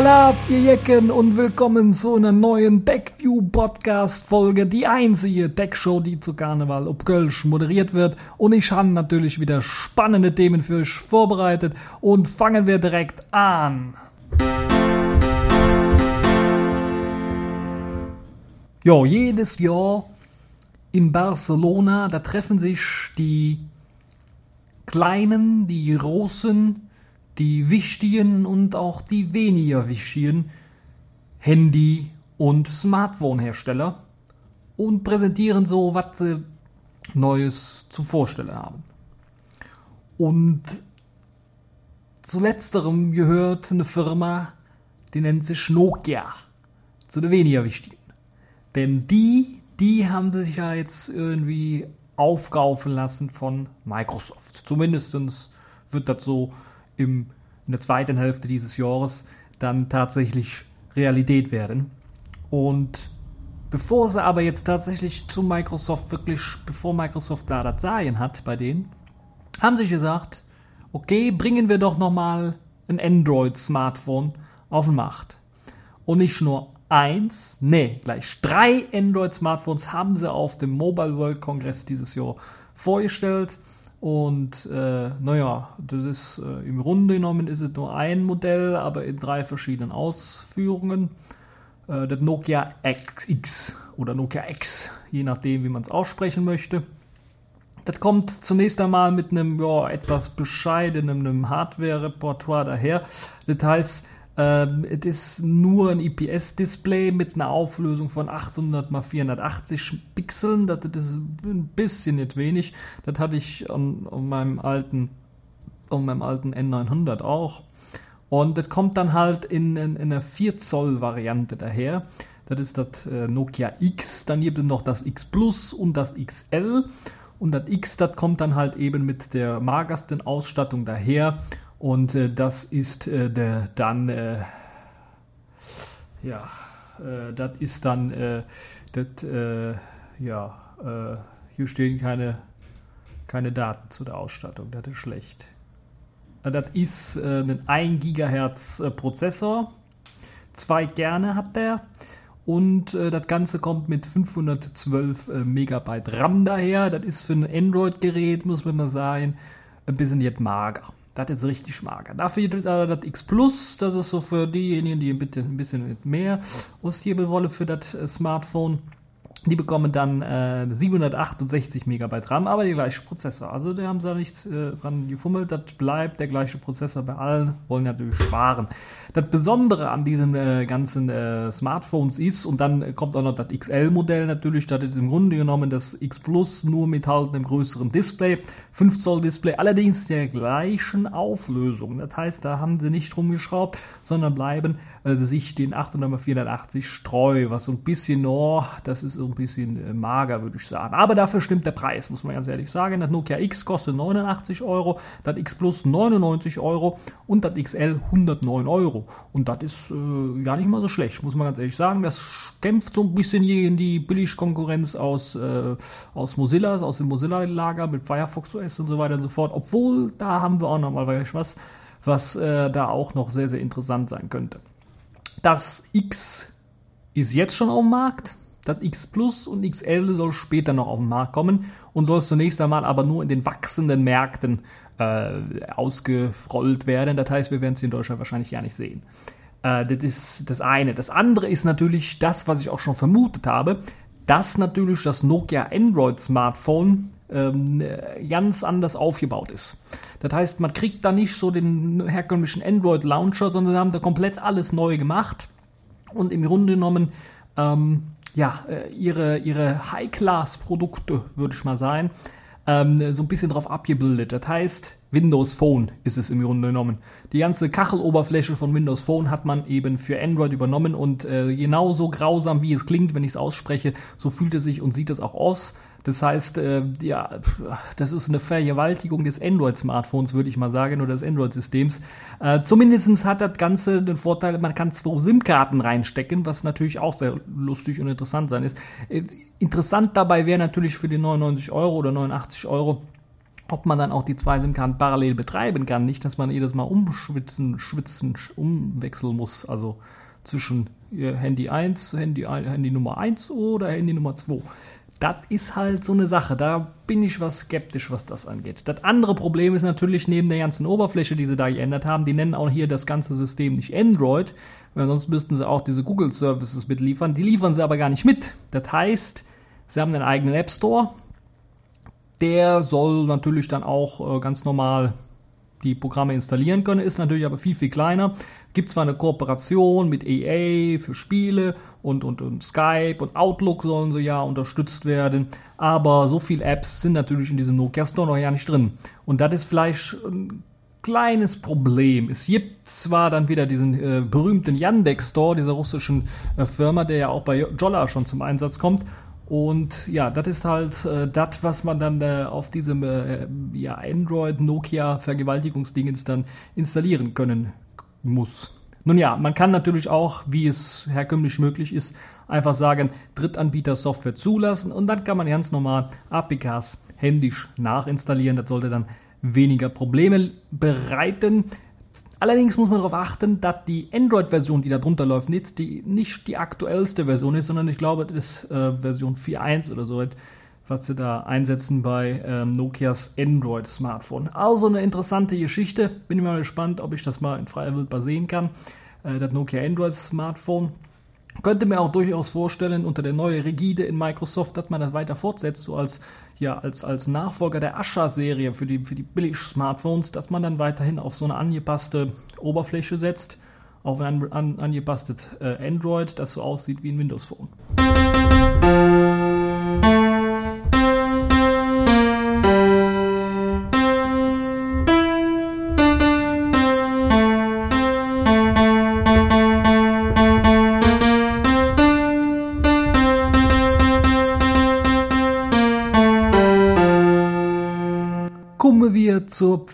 Alaf, ihr Jecken und willkommen zu einer neuen Deckview Podcast Folge, die einzige Deckshow, die zu Karneval ob Kölsch moderiert wird. Und ich habe natürlich wieder spannende Themen für euch vorbereitet. Und fangen wir direkt an. Jo, jedes Jahr in Barcelona, da treffen sich die kleinen, die großen, die wichtigen und auch die weniger wichtigen Handy- und Smartphone-Hersteller und präsentieren so, was sie Neues zu vorstellen haben. Und zu letzterem gehört eine Firma, die nennt sich Nokia, zu den weniger wichtigen. Denn die, die haben sich ja jetzt irgendwie aufkaufen lassen von Microsoft. Zumindest wird das so im, in der zweiten Hälfte dieses Jahres dann tatsächlich Realität werden. Und bevor sie aber jetzt tatsächlich zu Microsoft wirklich, bevor Microsoft da das Sagen hat bei denen, haben sie gesagt, okay, bringen wir doch nochmal ein Android-Smartphone auf den Markt. Und nicht nur eins, nee, gleich drei Android-Smartphones haben sie auf dem Mobile World Congress dieses Jahr vorgestellt. Und äh, naja, das ist äh, im Grunde genommen ist es nur ein Modell, aber in drei verschiedenen Ausführungen. Äh, das Nokia XX oder Nokia X, je nachdem, wie man es aussprechen möchte. Das kommt zunächst einmal mit einem ja, etwas bescheidenen Hardware-Repertoire daher. Das heißt, ähm, es ist nur ein IPS-Display mit einer Auflösung von 800 x 480 Pixeln. Das, ist ein bisschen nicht wenig. Das hatte ich an, an meinem alten, an meinem alten N900 auch. Und das kommt dann halt in, in, in einer 4 Zoll Variante daher. Das ist das äh, Nokia X. Dann gibt es noch das X Plus und das XL. Und das X, das kommt dann halt eben mit der magersten Ausstattung daher und äh, das ist äh, der, dann, äh, ja, äh, das ist dann, äh, das, äh, ja, hier stehen keine, keine Daten zu der Ausstattung, das ist schlecht. Das ist ein 1 GHz Prozessor, zwei Kerne hat der und äh, das Ganze kommt mit 512 äh, Megabyte RAM daher. Das ist für ein Android-Gerät, muss man mal sagen, ein bisschen jetzt mager. Das ist richtig mager. Dafür gibt es das X Plus, das ist so für diejenigen, die ein bisschen mehr ausgeben wollen für das äh, Smartphone. Die bekommen dann äh, 768 Megabyte RAM, aber der gleiche Prozessor. Also da haben sie da nichts äh, dran gefummelt. Das bleibt der gleiche Prozessor bei allen. Wollen natürlich sparen. Das Besondere an diesen äh, ganzen äh, Smartphones ist, und dann kommt auch noch das XL-Modell natürlich, das ist im Grunde genommen das X Plus nur mit halt einem größeren Display, 5 Zoll Display, allerdings der gleichen Auflösung. Das heißt, da haben sie nicht rumgeschraubt, sondern bleiben sich den 800 480 treu, was so ein bisschen, oh, das ist ein bisschen äh, mager, würde ich sagen. Aber dafür stimmt der Preis, muss man ganz ehrlich sagen. Das Nokia X kostet 89 Euro, das X Plus 99 Euro und das XL 109 Euro. Und das ist äh, gar nicht mal so schlecht, muss man ganz ehrlich sagen. Das kämpft so ein bisschen gegen die Billigkonkurrenz aus, äh, aus Mozilla, aus dem Mozilla-Lager mit Firefox OS und so weiter und so fort. Obwohl, da haben wir auch noch mal was, was äh, da auch noch sehr, sehr interessant sein könnte. Das X ist jetzt schon auf dem Markt. Das X Plus und XL soll später noch auf den Markt kommen und soll zunächst einmal aber nur in den wachsenden Märkten äh, ausgerollt werden. Das heißt, wir werden es in Deutschland wahrscheinlich gar nicht sehen. Äh, das ist das eine. Das andere ist natürlich das, was ich auch schon vermutet habe, dass natürlich das Nokia Android Smartphone ähm, ganz anders aufgebaut ist. Das heißt, man kriegt da nicht so den herkömmlichen Android Launcher, sondern haben da komplett alles neu gemacht und im Grunde genommen ähm, ja, äh, ihre, ihre High-Class-Produkte, würde ich mal sagen, ähm, so ein bisschen drauf abgebildet. Das heißt, Windows Phone ist es im Grunde genommen. Die ganze Kacheloberfläche von Windows Phone hat man eben für Android übernommen und äh, genauso grausam wie es klingt, wenn ich es ausspreche, so fühlt es sich und sieht es auch aus. Das heißt, äh, ja, das ist eine Vergewaltigung des Android-Smartphones, würde ich mal sagen, oder des Android-Systems. Äh, Zumindest hat das Ganze den Vorteil, man kann zwei SIM-Karten reinstecken, was natürlich auch sehr lustig und interessant sein ist. Äh, interessant dabei wäre natürlich für die 99 Euro oder 89 Euro ob man dann auch die zwei SIM-Karten parallel betreiben kann. Nicht, dass man jedes Mal umschwitzen, schwitzen, umwechseln muss. Also zwischen Handy 1, Handy, Handy Nummer 1 oder Handy Nummer 2. Das ist halt so eine Sache. Da bin ich was skeptisch, was das angeht. Das andere Problem ist natürlich neben der ganzen Oberfläche, die sie da geändert haben, die nennen auch hier das ganze System nicht Android, weil sonst müssten sie auch diese Google Services mitliefern. Die liefern sie aber gar nicht mit. Das heißt, sie haben einen eigenen App Store. Der soll natürlich dann auch äh, ganz normal die Programme installieren können, ist natürlich aber viel, viel kleiner. Gibt zwar eine Kooperation mit EA für Spiele und, und, und Skype und Outlook sollen sie ja unterstützt werden, aber so viele Apps sind natürlich in diesem Nokia Store noch ja nicht drin. Und das ist vielleicht ein kleines Problem. Es gibt zwar dann wieder diesen äh, berühmten Yandex Store dieser russischen äh, Firma, der ja auch bei Jolla schon zum Einsatz kommt und ja, das ist halt äh, das, was man dann äh, auf diesem äh, ja, Android Nokia Vergewaltigungsdingens dann installieren können muss. Nun ja, man kann natürlich auch, wie es herkömmlich möglich ist, einfach sagen, Drittanbieter Software zulassen und dann kann man ganz normal APKs händisch nachinstallieren. Das sollte dann weniger Probleme bereiten. Allerdings muss man darauf achten, dass die Android-Version, die da drunter läuft, nicht die, nicht die aktuellste Version ist, sondern ich glaube, das ist äh, Version 4.1 oder so, was sie da einsetzen bei ähm, Nokias Android-Smartphone. Also eine interessante Geschichte. Bin ich mal gespannt, ob ich das mal in freier Wildbahn sehen kann. Äh, das Nokia Android-Smartphone. Könnte mir auch durchaus vorstellen, unter der neuen Rigide in Microsoft, dass man das weiter fortsetzt, so als, ja, als, als Nachfolger der Asha-Serie für die, für die Billig-Smartphones, dass man dann weiterhin auf so eine angepasste Oberfläche setzt, auf ein an, angepasstes äh, Android, das so aussieht wie ein Windows-Phone.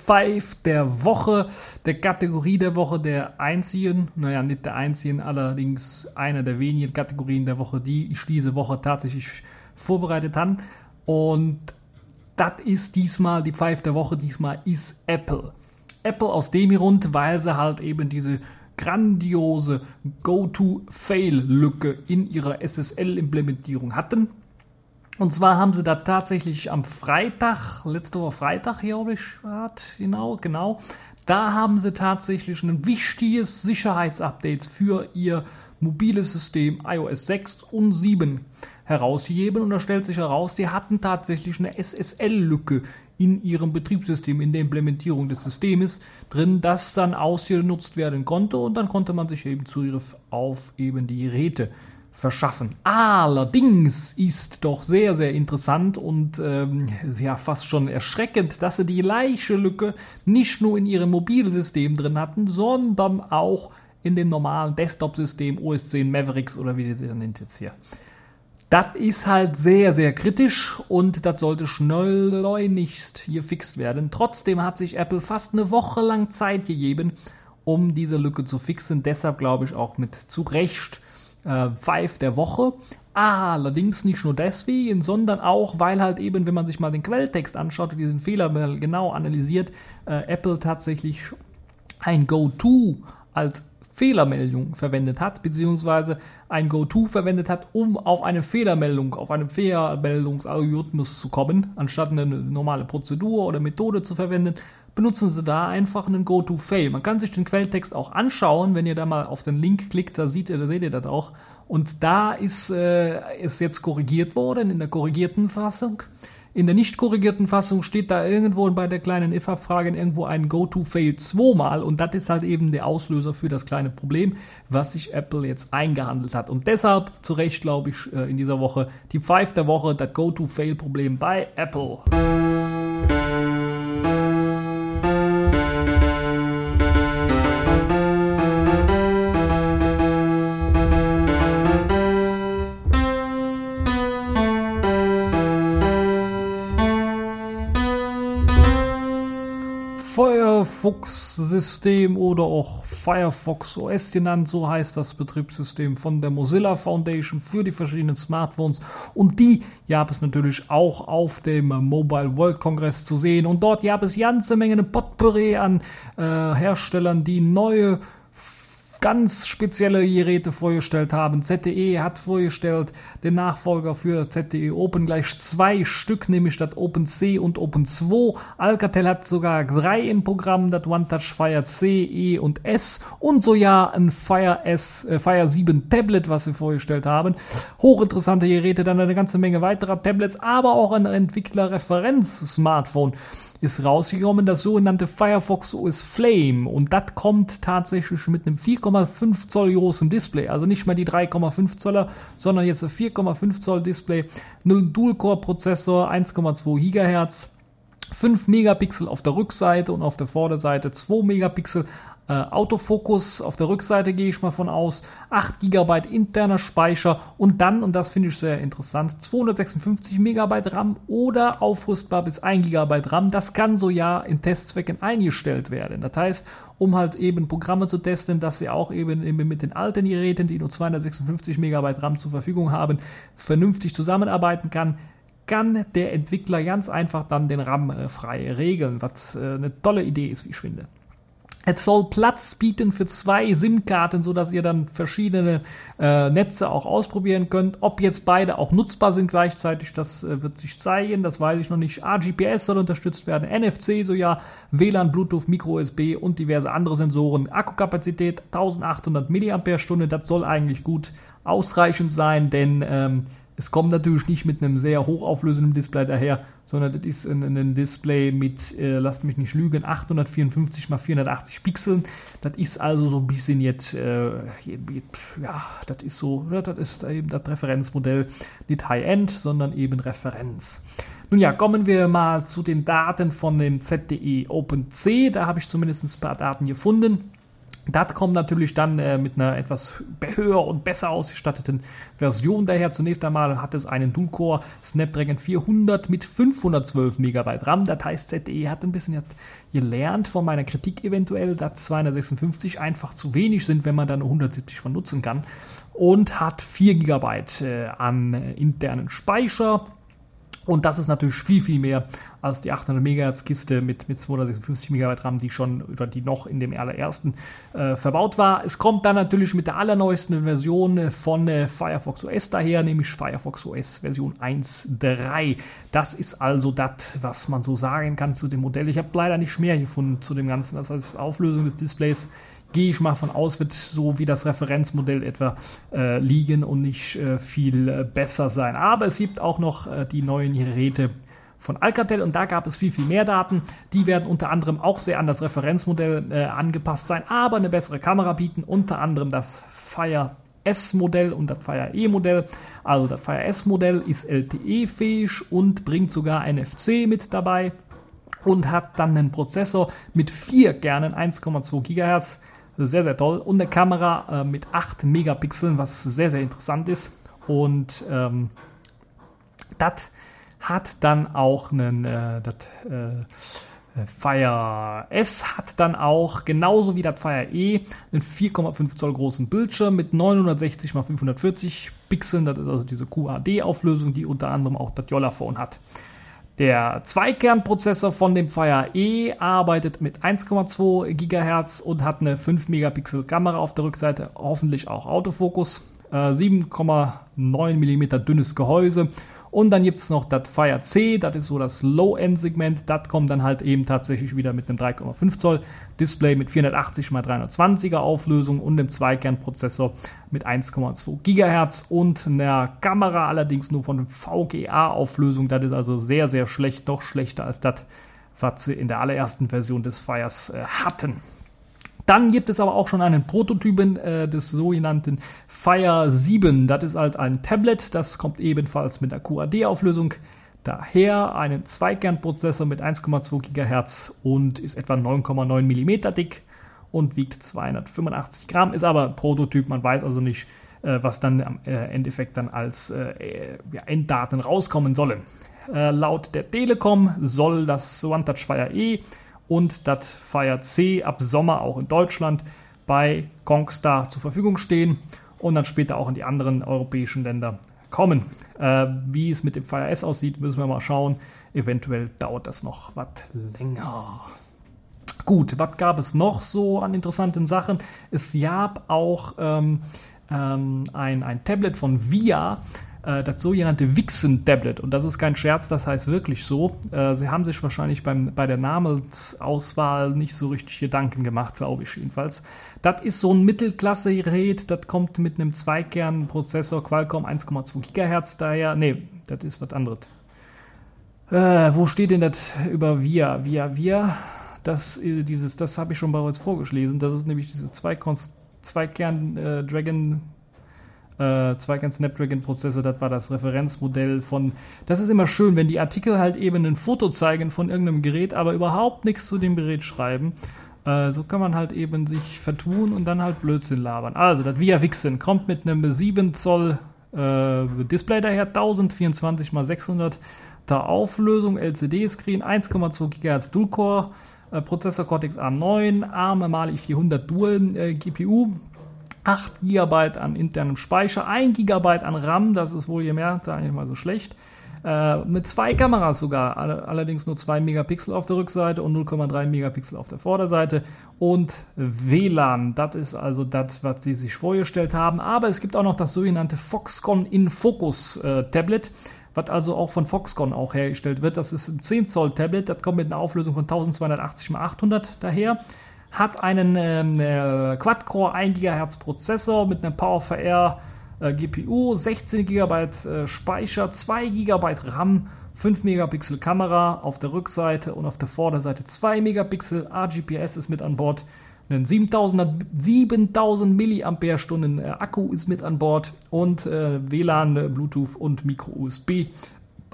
5 der Woche, der Kategorie der Woche, der einzigen, naja, nicht der einzigen, allerdings einer der wenigen Kategorien der Woche, die ich diese Woche tatsächlich vorbereitet habe. Und das ist diesmal die 5 der Woche, diesmal ist Apple. Apple aus dem Grund, weil sie halt eben diese grandiose Go-to-Fail-Lücke in ihrer SSL-Implementierung hatten und zwar haben sie da tatsächlich am Freitag, letzte Woche Freitag, glaube ich, genau, genau, da haben sie tatsächlich ein wichtiges Sicherheitsupdate für ihr mobiles System iOS 6 und 7 herausgegeben. Und da stellt sich heraus, die hatten tatsächlich eine SSL-Lücke in ihrem Betriebssystem, in der Implementierung des Systems drin, das dann ausgenutzt werden konnte. Und dann konnte man sich eben Zugriff auf eben die Geräte verschaffen. Allerdings ist doch sehr, sehr interessant und ähm, ja fast schon erschreckend, dass sie die gleiche Lücke nicht nur in ihrem Mobilsystem drin hatten, sondern auch in dem normalen Desktop-System OS 10 Mavericks oder wie die sie nennt jetzt hier. Das ist halt sehr, sehr kritisch und das sollte schleunigst hier fixt werden. Trotzdem hat sich Apple fast eine Woche lang Zeit gegeben, um diese Lücke zu fixen. Deshalb glaube ich auch mit zu Recht äh, Five der Woche. Allerdings nicht nur deswegen, sondern auch, weil halt eben, wenn man sich mal den Quelltext anschaut und diesen Fehler mal genau analysiert, äh, Apple tatsächlich ein Go-To als Fehlermeldung verwendet hat, beziehungsweise ein Go-To verwendet hat, um auf eine Fehlermeldung, auf einen Fehlermeldungsalgorithmus zu kommen, anstatt eine normale Prozedur oder Methode zu verwenden, benutzen Sie da einfach einen Go-to-Fail. Man kann sich den Quelltext auch anschauen, wenn ihr da mal auf den Link klickt, da seht ihr, da seht ihr das auch. Und da ist, äh, jetzt korrigiert worden in der korrigierten Fassung. In der nicht korrigierten Fassung steht da irgendwo bei der kleinen if-Abfrage irgendwo ein Go-to-Fail zweimal und das ist halt eben der Auslöser für das kleine Problem, was sich Apple jetzt eingehandelt hat. Und deshalb zu Recht glaube ich äh, in dieser Woche die Five der Woche, das Go-to-Fail-Problem bei Apple. Betriebssystem oder auch Firefox OS genannt, so heißt das Betriebssystem von der Mozilla Foundation für die verschiedenen Smartphones. Und die gab es natürlich auch auf dem Mobile World Congress zu sehen. Und dort gab es ganze Menge Potpourri an äh, Herstellern, die neue ganz spezielle Geräte vorgestellt haben. ZTE hat vorgestellt den Nachfolger für ZTE Open gleich zwei Stück, nämlich statt Open C und Open 2. Alcatel hat sogar drei im Programm, das OneTouch Fire C, E und S und so ja ein Fire S, äh, Fire 7 Tablet, was sie vorgestellt haben. Hochinteressante Geräte, dann eine ganze Menge weiterer Tablets, aber auch ein Entwicklerreferenz-Smartphone ist rausgekommen, das sogenannte Firefox OS Flame. Und das kommt tatsächlich mit einem 4,5 Zoll großen Display. Also nicht mehr die 3,5 Zoller, sondern jetzt ein 4,5 Zoll Display. Ein Dual-Core-Prozessor, 1,2 Gigahertz. 5 Megapixel auf der Rückseite und auf der Vorderseite 2 Megapixel, äh, Autofokus auf der Rückseite gehe ich mal von aus, 8 GB interner Speicher und dann, und das finde ich sehr interessant, 256 MB RAM oder aufrüstbar bis 1 GB RAM. Das kann so ja in Testzwecken eingestellt werden. Das heißt, um halt eben Programme zu testen, dass sie auch eben, mit den alten Geräten, die nur 256 MB RAM zur Verfügung haben, vernünftig zusammenarbeiten kann kann der Entwickler ganz einfach dann den RAM äh, frei regeln, was äh, eine tolle Idee ist, wie ich finde. Es soll Platz bieten für zwei SIM-Karten, so dass ihr dann verschiedene äh, Netze auch ausprobieren könnt. Ob jetzt beide auch nutzbar sind gleichzeitig, das äh, wird sich zeigen. Das weiß ich noch nicht. AGPS soll unterstützt werden, NFC so ja, WLAN, Bluetooth, Micro USB und diverse andere Sensoren. Akkukapazität 1800 mAh, das soll eigentlich gut ausreichend sein, denn ähm, es kommt natürlich nicht mit einem sehr hochauflösenden Display daher, sondern das ist ein, ein Display mit, äh, lasst mich nicht lügen, 854 x 480 Pixeln. Das ist also so ein bisschen jetzt, äh, ja, das ist so, das ist eben das Referenzmodell, nicht High-End, sondern eben Referenz. Nun ja, kommen wir mal zu den Daten von dem ZDE OpenC. Da habe ich zumindest ein paar Daten gefunden. Das kommt natürlich dann äh, mit einer etwas höher und besser ausgestatteten Version daher. Zunächst einmal hat es einen Dual-Core Snapdragon 400 mit 512 MB RAM. Das heißt, ZTE hat ein bisschen gelernt von meiner Kritik eventuell, dass 256 einfach zu wenig sind, wenn man dann 170 von nutzen kann. Und hat 4 GB äh, an äh, internen Speicher und das ist natürlich viel, viel mehr als die 800 MHz Kiste mit, mit 256 MB RAM, die schon oder die noch in dem allerersten äh, verbaut war. Es kommt dann natürlich mit der allerneuesten Version von äh, Firefox OS daher, nämlich Firefox OS Version 1.3. Das ist also das, was man so sagen kann zu dem Modell. Ich habe leider nicht mehr gefunden zu dem Ganzen. Das heißt, Auflösung des Displays gehe ich mal von aus, wird so wie das Referenzmodell etwa äh, liegen und nicht äh, viel äh, besser sein. Aber es gibt auch noch äh, die neuen Geräte von Alcatel und da gab es viel, viel mehr Daten. Die werden unter anderem auch sehr an das Referenzmodell äh, angepasst sein, aber eine bessere Kamera bieten, unter anderem das Fire S-Modell und das Fire E-Modell. Also das Fire S-Modell ist LTE-fähig und bringt sogar NFC mit dabei und hat dann einen Prozessor mit vier Kernen, 1,2 GHz, sehr, sehr toll. Und eine Kamera äh, mit 8 Megapixeln, was sehr, sehr interessant ist. Und ähm, das hat dann auch einen, äh, das äh, Fire S hat dann auch, genauso wie das Fire E, einen 4,5 Zoll großen Bildschirm mit 960 x 540 Pixeln. Das ist also diese QAD-Auflösung, die unter anderem auch das Jolla-Phone hat. Der Zweikernprozessor von dem Fire E arbeitet mit 1,2 GHz und hat eine 5 Megapixel Kamera auf der Rückseite, hoffentlich auch Autofokus, 7,9 mm dünnes Gehäuse und dann gibt es noch das Fire C, das ist so das Low-End-Segment. Das kommt dann halt eben tatsächlich wieder mit einem 3,5 Zoll Display mit 480 x 320er Auflösung und einem Zweikernprozessor mit 1,2 GHz und einer Kamera allerdings nur von VGA-Auflösung. Das ist also sehr, sehr schlecht, doch schlechter als das, was sie in der allerersten Version des Fires äh, hatten. Dann gibt es aber auch schon einen Prototypen äh, des sogenannten Fire 7. Das ist halt ein Tablet, das kommt ebenfalls mit der QAD-Auflösung daher. Einen Zweikernprozessor mit 1,2 GHz und ist etwa 9,9 mm dick und wiegt 285 Gramm, ist aber Prototyp, man weiß also nicht, äh, was dann am äh, Endeffekt dann als äh, ja, Enddaten rauskommen sollen. Äh, laut der Telekom soll das OneTouch Fire E und das Fire C ab Sommer auch in Deutschland bei Kongstar zur Verfügung stehen und dann später auch in die anderen europäischen Länder kommen. Äh, wie es mit dem Fire S aussieht, müssen wir mal schauen. Eventuell dauert das noch was länger. Gut, was gab es noch so an interessanten Sachen? Es gab auch ähm, ähm, ein, ein Tablet von VIA, äh, das sogenannte Vixen-Tablet. Und das ist kein Scherz, das heißt wirklich so. Äh, sie haben sich wahrscheinlich beim, bei der Namensauswahl nicht so richtig Gedanken gemacht, glaube ich jedenfalls. Das ist so ein Mittelklasse-Gerät, das kommt mit einem Zweikern-Prozessor Qualcomm 1,2 GHz daher. Nee, das ist was anderes. Äh, wo steht denn das über VIA? VIA, VIA, das, äh, dieses, das habe ich schon bereits vorgelesen. Das ist nämlich diese Zweikern äh, Dragon äh, Zweikern Snapdragon Prozessor, das war das Referenzmodell von. Das ist immer schön, wenn die Artikel halt eben ein Foto zeigen von irgendeinem Gerät, aber überhaupt nichts zu dem Gerät schreiben. Äh, so kann man halt eben sich vertun und dann halt Blödsinn labern. Also, das Via Vixen kommt mit einem 7 Zoll äh, Display daher, 1024 x 600 der Auflösung, LCD-Screen, 1,2 GHz Dual-Core, äh, Prozessor Cortex A9, ARM Mali 400 Dual äh, GPU, 8 GB an internem Speicher, 1 GB an RAM, das ist wohl gemerkt, da nicht mal so schlecht. Äh, mit zwei Kameras sogar, allerdings nur 2 Megapixel auf der Rückseite und 0,3 Megapixel auf der Vorderseite. Und WLAN, das ist also das, was sie sich vorgestellt haben. Aber es gibt auch noch das sogenannte Foxconn in Focus äh, Tablet was also auch von Foxconn auch hergestellt wird. Das ist ein 10 Zoll Tablet, das kommt mit einer Auflösung von 1280 x 800 daher hat einen ähm, äh, Quad-Core 1 GHz Prozessor mit einem PowerVR äh, GPU, 16 GB äh, Speicher, 2 GB RAM, 5 Megapixel Kamera auf der Rückseite und auf der Vorderseite 2 Megapixel. RGPS ist mit an Bord. Ein 7000, 7000 mAh Akku ist mit an Bord und äh, WLAN, äh, Bluetooth und Micro USB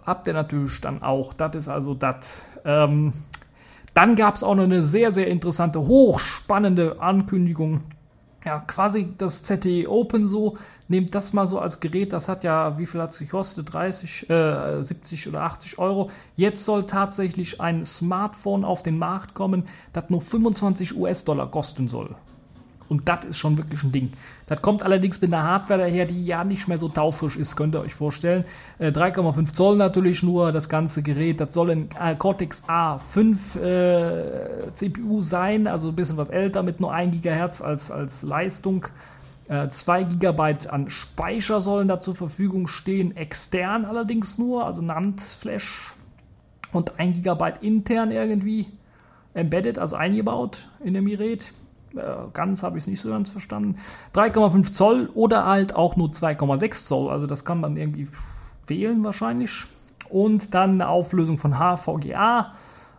habt ihr natürlich dann auch. Das ist also das. Ähm, dann gab es auch noch eine sehr, sehr interessante, hochspannende Ankündigung. Ja, quasi das ZTE Open so. Nehmt das mal so als Gerät, das hat ja, wie viel hat es gekostet? 30, äh, 70 oder 80 Euro. Jetzt soll tatsächlich ein Smartphone auf den Markt kommen, das nur 25 US-Dollar kosten soll. Und das ist schon wirklich ein Ding. Das kommt allerdings mit einer Hardware daher, die ja nicht mehr so taufrisch ist, könnt ihr euch vorstellen. Äh, 3,5 Zoll natürlich nur, das ganze Gerät. Das soll ein äh, Cortex A5 äh, CPU sein, also ein bisschen was älter mit nur 1 GHz als, als Leistung. Äh, 2 GB an Speicher sollen da zur Verfügung stehen, extern allerdings nur, also NAND-Flash. Und 1 GB intern irgendwie embedded, also eingebaut in dem Gerät. Äh, ganz habe ich es nicht so ganz verstanden. 3,5 Zoll oder halt auch nur 2,6 Zoll. Also das kann man irgendwie wählen wahrscheinlich. Und dann eine Auflösung von HVGA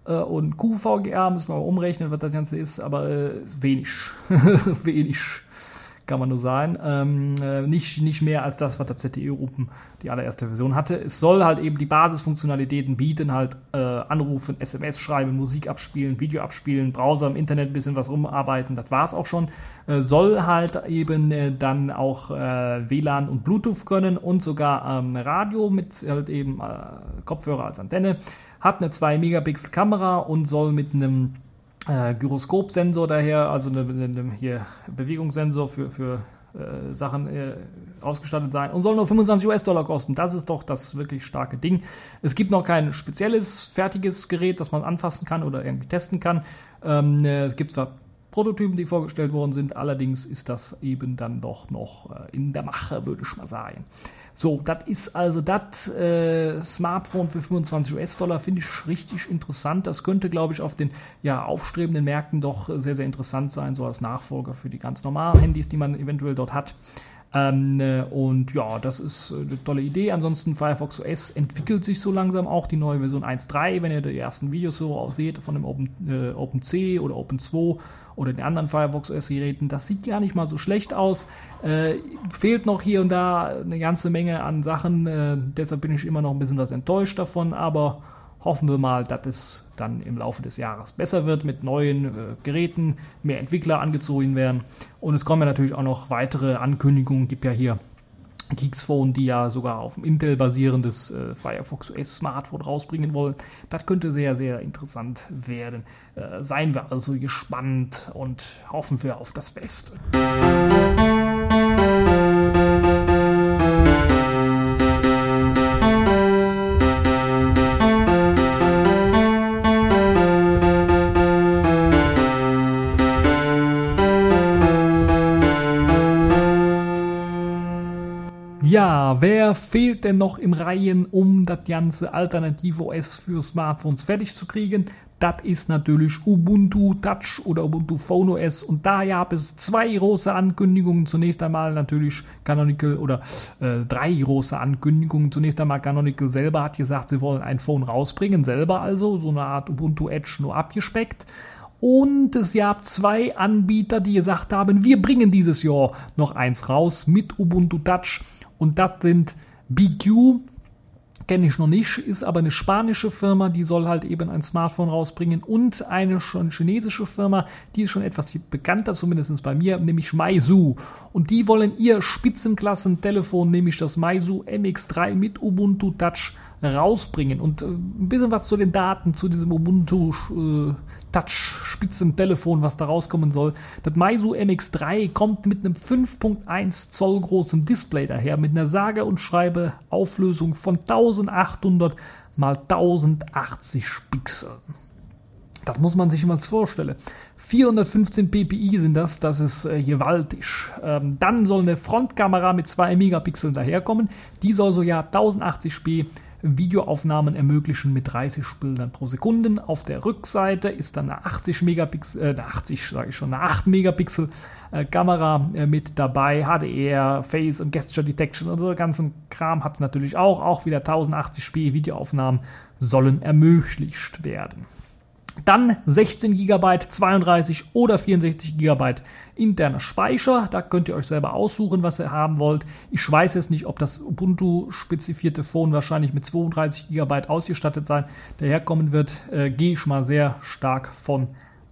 äh, und QVGA, müssen wir mal umrechnen, was das Ganze ist, aber äh, wenig. wenig kann man nur sagen. Ähm, äh, nicht, nicht mehr als das, was der ZTE Open die allererste Version hatte. Es soll halt eben die Basisfunktionalitäten bieten, halt äh, anrufen, SMS schreiben, Musik abspielen, Video abspielen, Browser im Internet ein bisschen was rumarbeiten, das war es auch schon. Äh, soll halt eben äh, dann auch äh, WLAN und Bluetooth können und sogar ähm, Radio mit halt eben äh, Kopfhörer als Antenne. Hat eine 2 Megapixel Kamera und soll mit einem äh, Gyroskopsensor daher, also eine, eine, hier Bewegungssensor für, für äh, Sachen äh, ausgestattet sein und soll nur 25 US-Dollar kosten. Das ist doch das wirklich starke Ding. Es gibt noch kein spezielles, fertiges Gerät, das man anfassen kann oder irgendwie testen kann. Ähm, äh, es gibt zwar Prototypen, die vorgestellt worden sind. Allerdings ist das eben dann doch noch äh, in der Mache, würde ich mal sagen. So, das ist also das äh, Smartphone für 25 US-Dollar, finde ich richtig interessant. Das könnte, glaube ich, auf den ja, aufstrebenden Märkten doch sehr, sehr interessant sein, so als Nachfolger für die ganz normalen Handys, die man eventuell dort hat. Ähm, äh, und ja, das ist äh, eine tolle Idee. Ansonsten Firefox OS entwickelt sich so langsam auch die neue Version 1.3. Wenn ihr die ersten Videos so auch seht von dem Open, äh, OpenC oder Open2 oder den anderen Firefox OS-Geräten, das sieht ja nicht mal so schlecht aus. Äh, fehlt noch hier und da eine ganze Menge an Sachen. Äh, deshalb bin ich immer noch ein bisschen was enttäuscht davon, aber hoffen wir mal, dass es dann im Laufe des Jahres besser wird mit neuen äh, Geräten, mehr Entwickler angezogen werden. Und es kommen ja natürlich auch noch weitere Ankündigungen, gibt ja hier Geeks-Phone, die ja sogar auf dem Intel basierendes äh, Firefox OS Smartphone rausbringen wollen. Das könnte sehr, sehr interessant werden. Äh, seien wir also gespannt und hoffen wir auf das Beste. Ja, wer fehlt denn noch im Reihen, um das ganze Alternative OS für Smartphones fertig zu kriegen? Das ist natürlich Ubuntu Touch oder Ubuntu Phone OS und da gab es zwei große Ankündigungen. Zunächst einmal natürlich Canonical oder äh, drei große Ankündigungen. Zunächst einmal Canonical selber hat gesagt, sie wollen ein Phone rausbringen, selber also, so eine Art Ubuntu Edge nur abgespeckt. Und es gab zwei Anbieter, die gesagt haben, wir bringen dieses Jahr noch eins raus mit Ubuntu Touch. Und das sind BQ, kenne ich noch nicht, ist aber eine spanische Firma, die soll halt eben ein Smartphone rausbringen und eine schon chinesische Firma, die ist schon etwas bekannter, zumindest bei mir, nämlich Meizu. Und die wollen ihr Spitzenklassen-Telefon, nämlich das Meizu MX3 mit Ubuntu Touch rausbringen. Und äh, ein bisschen was zu den Daten zu diesem Ubuntu äh, Touch Spitzentelefon, was da rauskommen soll. Das Meizu MX3 kommt mit einem 5.1 Zoll großen Display daher, mit einer sage und schreibe Auflösung von 1800 mal 1080 Pixeln. Das muss man sich mal vorstellen. 415 ppi sind das, das ist äh, gewaltig. Ähm, dann soll eine Frontkamera mit 2 Megapixeln daherkommen. Die soll so ja 1080p Videoaufnahmen ermöglichen mit 30 Bildern pro Sekunde. Auf der Rückseite ist dann eine 80 Megapixel, äh, eine 80 sage ich schon, eine 8 Megapixel äh, Kamera äh, mit dabei, HDR, Face und Gesture Detection und so ganzen Kram hat es natürlich auch. Auch wieder 1080p Videoaufnahmen sollen ermöglicht werden. Dann 16 GB, 32 oder 64 GB interner Speicher. Da könnt ihr euch selber aussuchen, was ihr haben wollt. Ich weiß jetzt nicht, ob das Ubuntu-spezifierte Phone wahrscheinlich mit 32 GB ausgestattet sein daherkommen wird. Äh, Gehe ich mal sehr stark von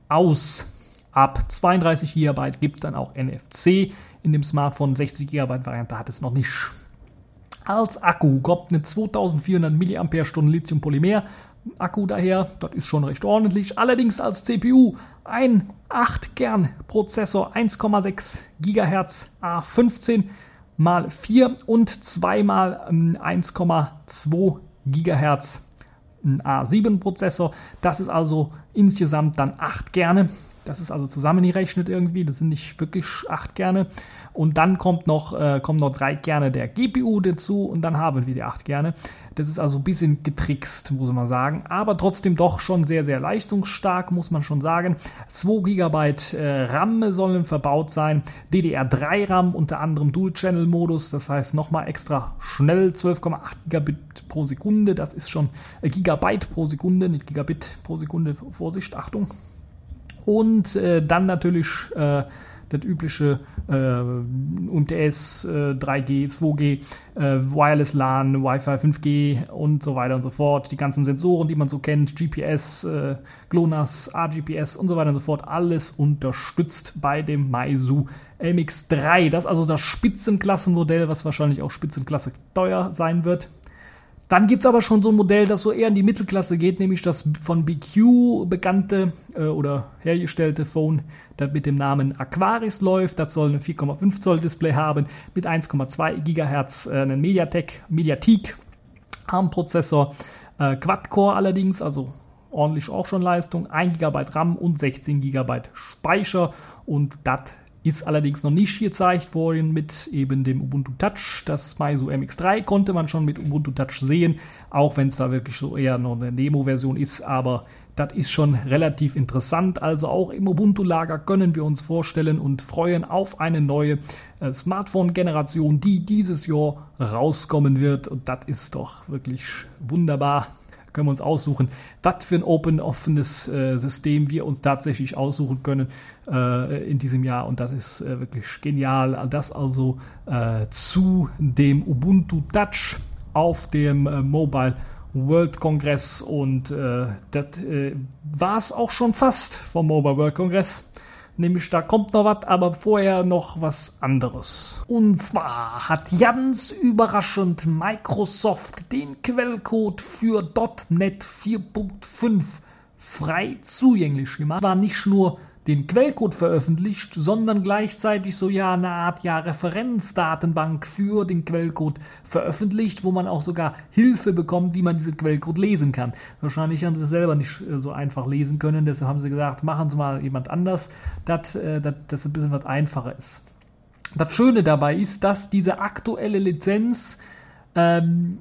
aus. Ab 32 GB gibt es dann auch NFC in dem Smartphone. 60 GB Variante hat es noch nicht. Als Akku kommt eine 2400 mAh Lithium-Polymer Akku daher, das ist schon recht ordentlich. Allerdings als CPU ein 8-Kern-Prozessor, 1,6 GHz A15 mal 4 und 2 mal 1,2 GHz A7-Prozessor. Das ist also insgesamt dann 8 Kerne. Das ist also zusammengerechnet irgendwie. Das sind nicht wirklich acht Kerne. Und dann kommt noch, äh, kommen noch drei Kerne der GPU dazu und dann haben wir die acht Kerne. Das ist also ein bisschen getrickst, muss man sagen. Aber trotzdem doch schon sehr, sehr leistungsstark, muss man schon sagen. 2 GB äh, RAM sollen verbaut sein. DDR3 RAM, unter anderem Dual-Channel-Modus. Das heißt nochmal extra schnell 12,8 Gigabit pro Sekunde. Das ist schon äh, Gigabyte pro Sekunde, nicht Gigabit pro Sekunde. Vorsicht, Achtung. Und äh, dann natürlich äh, das übliche äh, UMTS, äh, 3G, 2G, äh, Wireless LAN, Wi-Fi 5G und so weiter und so fort. Die ganzen Sensoren, die man so kennt, GPS, äh, GLONASS, RGPS und so weiter und so fort, alles unterstützt bei dem Meizu MX3. Das ist also das Spitzenklassenmodell, was wahrscheinlich auch Spitzenklasse teuer sein wird. Dann gibt es aber schon so ein Modell, das so eher in die Mittelklasse geht, nämlich das von BQ bekannte äh, oder hergestellte Phone, das mit dem Namen Aquaris läuft. Das soll ein 4,5 Zoll Display haben mit 1,2 GHz, äh, einen Mediatek, Mediatek ARM-Prozessor, äh, Quad-Core allerdings, also ordentlich auch schon Leistung, 1 GB RAM und 16 GB Speicher und das ist allerdings noch nicht gezeigt worden mit eben dem Ubuntu Touch. Das Meizu MX3 konnte man schon mit Ubuntu Touch sehen, auch wenn es da wirklich so eher noch eine Demo-Version ist, aber das ist schon relativ interessant. Also auch im Ubuntu-Lager können wir uns vorstellen und freuen auf eine neue äh, Smartphone-Generation, die dieses Jahr rauskommen wird. Und das ist doch wirklich wunderbar können wir uns aussuchen, was für ein open, offenes äh, System wir uns tatsächlich aussuchen können äh, in diesem Jahr. Und das ist äh, wirklich genial. Das also äh, zu dem Ubuntu Touch auf dem äh, Mobile World Kongress. Und äh, das war es auch schon fast vom Mobile World Kongress. Nämlich da kommt noch was, aber vorher noch was anderes. Und zwar hat ganz überraschend Microsoft den Quellcode für .NET 4.5 frei zugänglich gemacht. War nicht nur den Quellcode veröffentlicht, sondern gleichzeitig so ja eine Art ja Referenzdatenbank für den Quellcode veröffentlicht, wo man auch sogar Hilfe bekommt, wie man diesen Quellcode lesen kann. Wahrscheinlich haben sie es selber nicht äh, so einfach lesen können, deshalb haben sie gesagt, machen Sie mal jemand anders, dass äh, das ein bisschen was einfacher ist. Das Schöne dabei ist, dass diese aktuelle Lizenz ähm,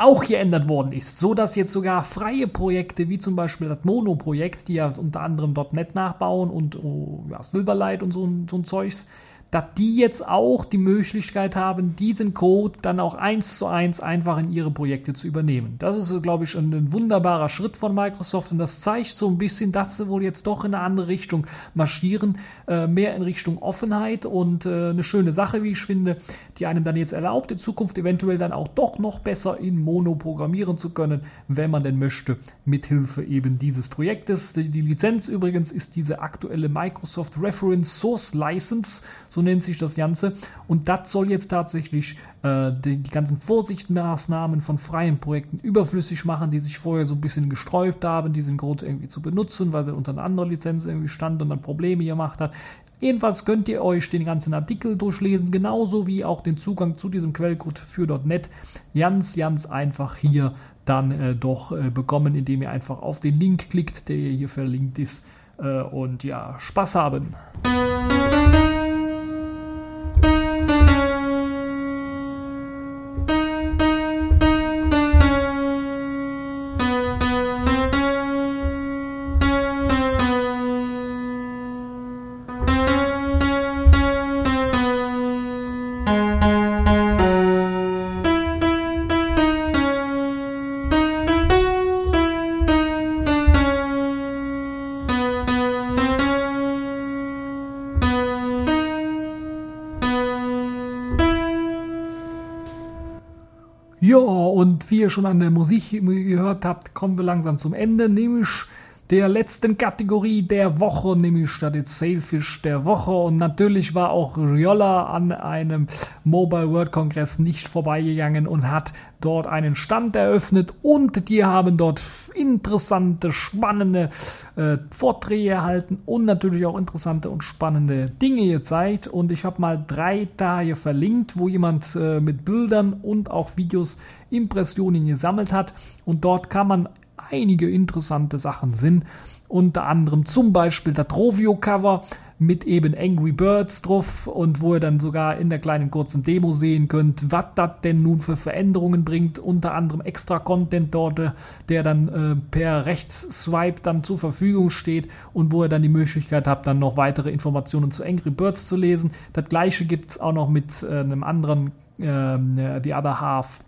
auch geändert worden ist, so dass jetzt sogar freie Projekte wie zum Beispiel das Mono-Projekt, die ja unter anderem .NET nachbauen und oh, ja, Silverlight und so, so ein Zeugs, dass die jetzt auch die Möglichkeit haben, diesen Code dann auch eins zu eins einfach in ihre Projekte zu übernehmen. Das ist, glaube ich, ein, ein, wunderbarer Schritt von Microsoft und das zeigt so ein bisschen, dass sie wohl jetzt doch in eine andere Richtung marschieren, äh, mehr in Richtung Offenheit und äh, eine schöne Sache, wie ich finde, die einem dann jetzt erlaubt, in Zukunft eventuell dann auch doch noch besser in Mono programmieren zu können, wenn man denn möchte, mithilfe eben dieses Projektes. Die, die Lizenz übrigens ist diese aktuelle Microsoft Reference Source License, so nennt sich das Ganze. Und das soll jetzt tatsächlich äh, die, die, ganzen Vorsichtsmaßnahmen von freien Projekten überflüssig machen, die sich vorher so ein bisschen gesträubt haben, diesen Code irgendwie zu benutzen, weil sie unter einer anderen Lizenz irgendwie stand und dann Probleme gemacht hat. Jedenfalls könnt ihr euch den ganzen Artikel durchlesen, genauso wie auch den Zugang zu diesem Quellcode für .NET ganz, ganz einfach hier dann äh, doch äh, bekommen, indem ihr einfach auf den Link klickt, der hier verlinkt ist. Äh, und ja, Spaß haben! Ihr schon an der Musik gehört habt, kommen wir langsam zum Ende, nämlich der letzten Kategorie der Woche, nämlich jetzt Sailfish der Woche. Und natürlich war auch Riola an einem Mobile World Kongress nicht vorbeigegangen und hat dort einen Stand eröffnet und die haben dort interessante, spannende äh, Vorträge erhalten und natürlich auch interessante und spannende Dinge gezeigt. Und ich habe mal drei hier verlinkt, wo jemand äh, mit Bildern und auch Videos Impressionen gesammelt hat. Und dort kann man einige interessante Sachen sind. Unter anderem zum Beispiel das Rovio-Cover mit eben Angry Birds drauf und wo ihr dann sogar in der kleinen kurzen Demo sehen könnt, was das denn nun für Veränderungen bringt. Unter anderem extra Content dort, der dann äh, per Rechtsswipe dann zur Verfügung steht und wo ihr dann die Möglichkeit habt, dann noch weitere Informationen zu Angry Birds zu lesen. Das gleiche gibt es auch noch mit äh, einem anderen äh, The Other Half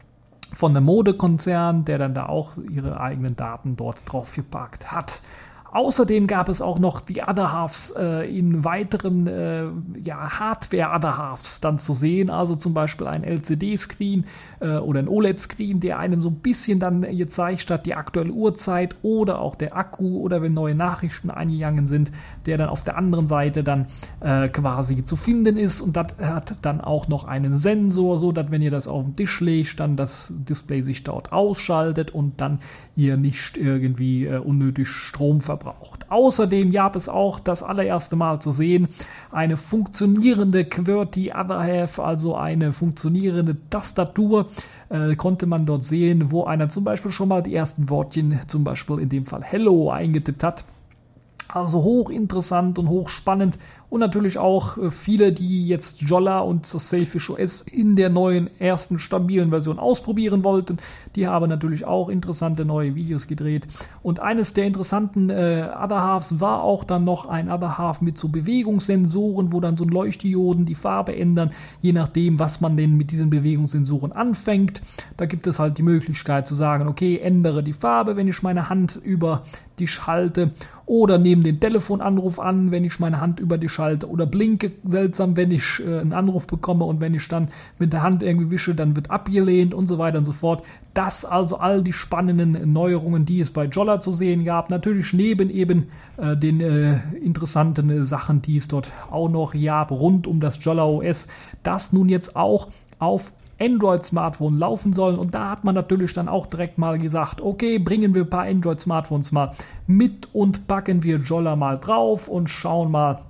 von einem Modekonzern, der dann da auch ihre eigenen Daten dort drauf gepackt hat. Außerdem gab es auch noch die Other Halves äh, in weiteren äh, ja, Hardware Other Halves dann zu sehen, also zum Beispiel ein LCD-Screen äh, oder ein OLED-Screen, der einem so ein bisschen dann gezeigt hat, die aktuelle Uhrzeit oder auch der Akku oder wenn neue Nachrichten eingegangen sind, der dann auf der anderen Seite dann äh, quasi zu finden ist. Und das hat dann auch noch einen Sensor, so dass wenn ihr das auf den Tisch legt, dann das Display sich dort ausschaltet und dann ihr nicht irgendwie äh, unnötig Strom verbraucht verbraucht. Außerdem gab es auch das allererste Mal zu sehen eine funktionierende QWERTY Other also eine funktionierende Tastatur, äh, konnte man dort sehen, wo einer zum Beispiel schon mal die ersten Wortchen, zum Beispiel in dem Fall Hello, eingetippt hat. Also hochinteressant und hochspannend und natürlich auch äh, viele, die jetzt Jolla und Sailfish OS in der neuen ersten stabilen Version ausprobieren wollten. Die haben natürlich auch interessante neue Videos gedreht. Und eines der interessanten äh, Other Halves war auch dann noch ein Other Half mit so Bewegungssensoren, wo dann so ein Leuchtdioden die Farbe ändern, je nachdem, was man denn mit diesen Bewegungssensoren anfängt. Da gibt es halt die Möglichkeit zu sagen, okay, ändere die Farbe, wenn ich meine Hand über die halte oder nehme den Telefonanruf an, wenn ich meine Hand über die schalte oder blinke seltsam, wenn ich äh, einen Anruf bekomme und wenn ich dann mit der Hand irgendwie wische, dann wird abgelehnt und so weiter und so fort. Das also all die spannenden Neuerungen, die es bei Jolla zu sehen gab. Natürlich neben eben äh, den äh, interessanten äh, Sachen, die es dort auch noch gab, rund um das Jolla OS, das nun jetzt auch auf Android-Smartphone laufen sollen. Und da hat man natürlich dann auch direkt mal gesagt, okay, bringen wir ein paar Android-Smartphones mal mit und packen wir Jolla mal drauf und schauen mal,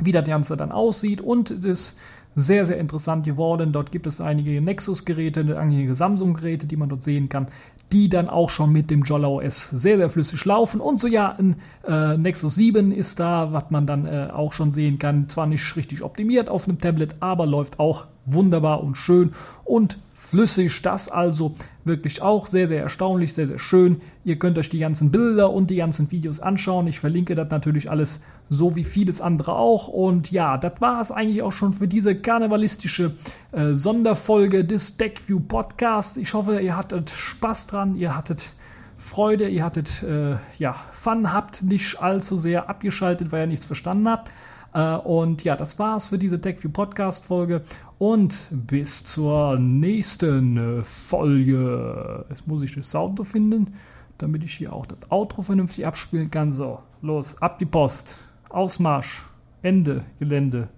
wie das Ganze dann aussieht. Und es ist sehr, sehr interessant geworden. Dort gibt es einige Nexus-Geräte, einige Samsung-Geräte, die man dort sehen kann, die dann auch schon mit dem Jolla OS sehr, sehr flüssig laufen. Und so ja, ein äh, Nexus 7 ist da, was man dann äh, auch schon sehen kann. Zwar nicht richtig optimiert auf einem Tablet, aber läuft auch wunderbar und schön und flüssig. Das also wirklich auch sehr, sehr erstaunlich, sehr, sehr schön. Ihr könnt euch die ganzen Bilder und die ganzen Videos anschauen. Ich verlinke das natürlich alles so wie vieles andere auch. Und ja, das war es eigentlich auch schon für diese karnevalistische äh, Sonderfolge des DeckView Podcasts. Ich hoffe, ihr hattet Spaß dran, ihr hattet Freude, ihr hattet äh, ja Fun, habt nicht allzu sehr abgeschaltet, weil ihr nichts verstanden habt. Äh, und ja, das war's für diese TechView Podcast Folge und bis zur nächsten Folge. Jetzt muss ich das Auto finden, damit ich hier auch das Outro vernünftig abspielen kann. So, los, ab die Post. Ausmarsch. Ende Gelände.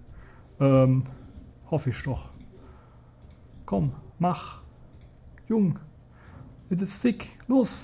Ähm, hoffe ich doch. Komm, mach. Jung. It is sick. Los.